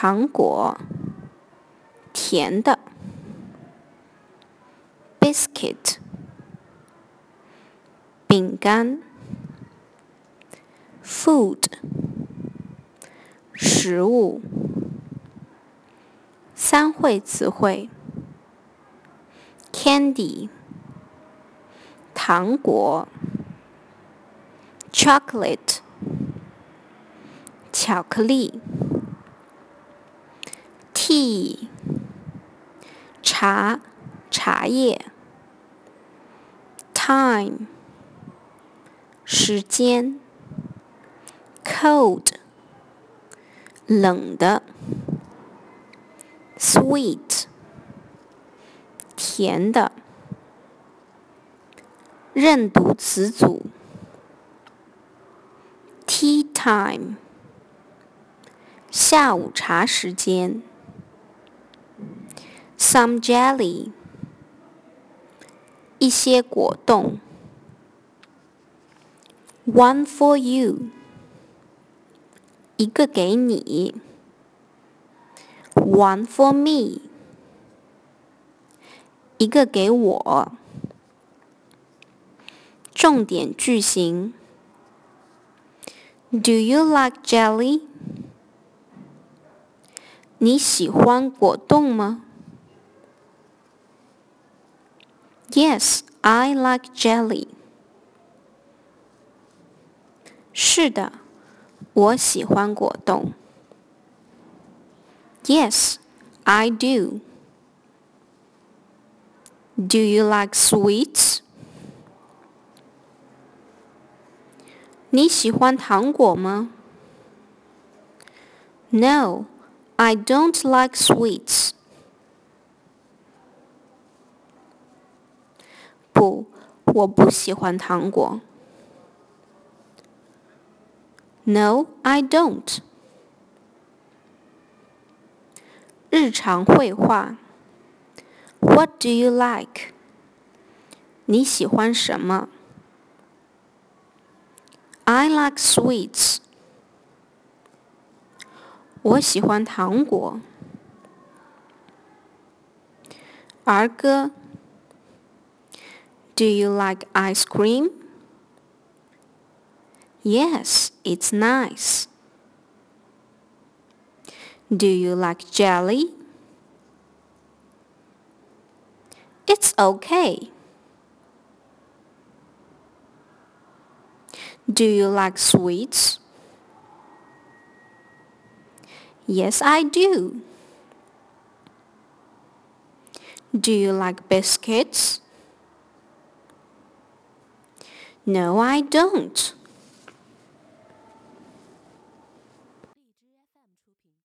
糖果，甜的。Biscuit，饼干。Food，食物。三会词汇。Candy，糖果。Chocolate，巧克力。Tea，茶，茶叶。Time，时间。Cold，冷的。Sweet，甜的。认读词组。Tea time，下午茶时间。Some jelly，一些果冻。One for you，一个给你。One for me，一个给我。重点句型。Do you like jelly？你喜欢果冻吗？Yes, I like jelly. 是的，我喜欢果冻。Yes, I do. Do you like sweets? 你喜欢糖果吗？No, I don't like sweets. 不，我不喜欢糖果。No, I don't. 日常绘画。What do you like? 你喜欢什么？I like sweets. 我喜欢糖果。儿歌。do you like ice cream? Yes, it's nice. Do you like jelly? It's okay. Do you like sweets? Yes, I do. Do you like biscuits? No, I don't.